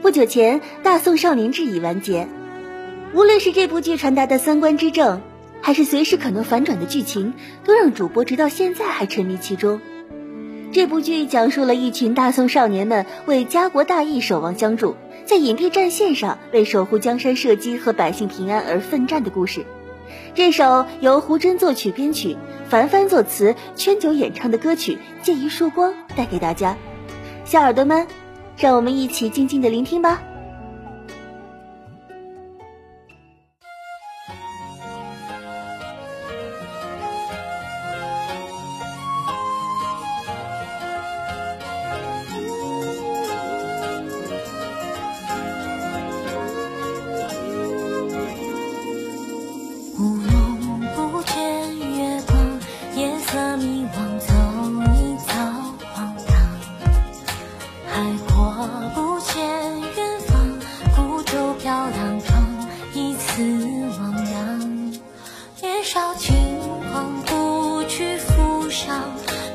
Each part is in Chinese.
不久前，《大宋少年志》已完结，无论是这部剧传达的三观之正，还是随时可能反转的剧情，都让主播直到现在还沉迷其中。这部剧讲述了一群大宋少年们为家国大义守望相助，在隐蔽战线上为守护江山社稷和百姓平安而奋战的故事。这首由胡真作曲编曲、凡凡作词、圈九演唱的歌曲《借一束光》带给大家，小耳朵们，让我们一起静静的聆听吧。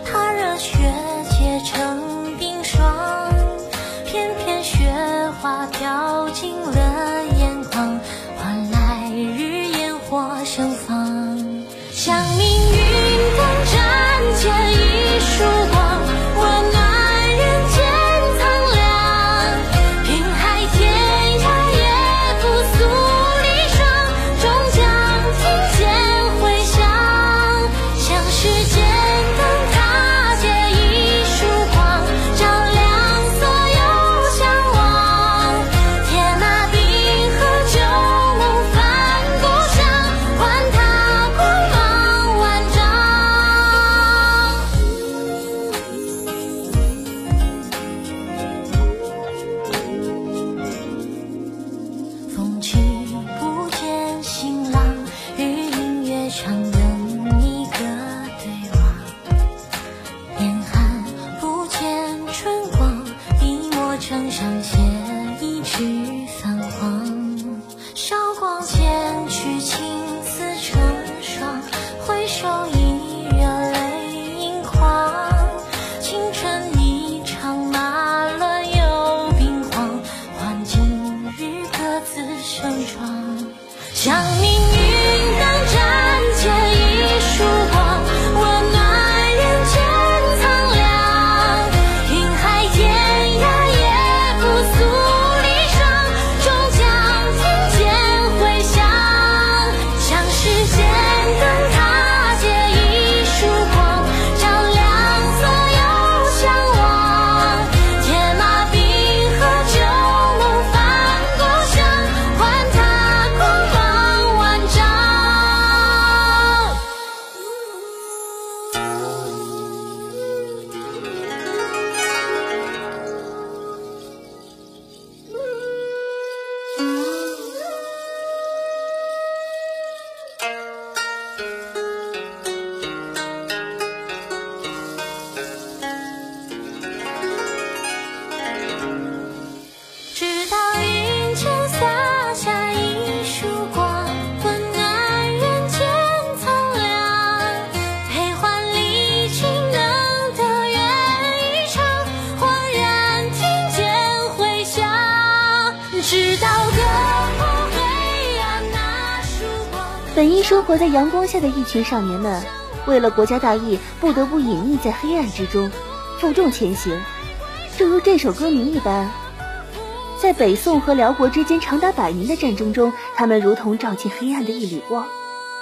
他热血结成冰霜，片片雪花飘进了眼眶，换来日烟火盛放。上写一纸泛黄，韶光渐去，青丝成霜。回首已热泪盈眶，青春一场，马乱又兵荒，换今日各自成双。想你。本应生活在阳光下的一群少年们，为了国家大义，不得不隐匿在黑暗之中，负重前行。正如这首歌名一般，在北宋和辽国之间长达百年的战争中，他们如同照进黑暗的一缕光，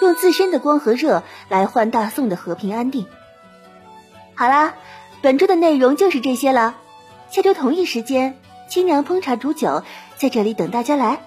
用自身的光和热来换大宋的和平安定。好啦，本周的内容就是这些了。下周同一时间，清凉烹茶煮酒，在这里等大家来。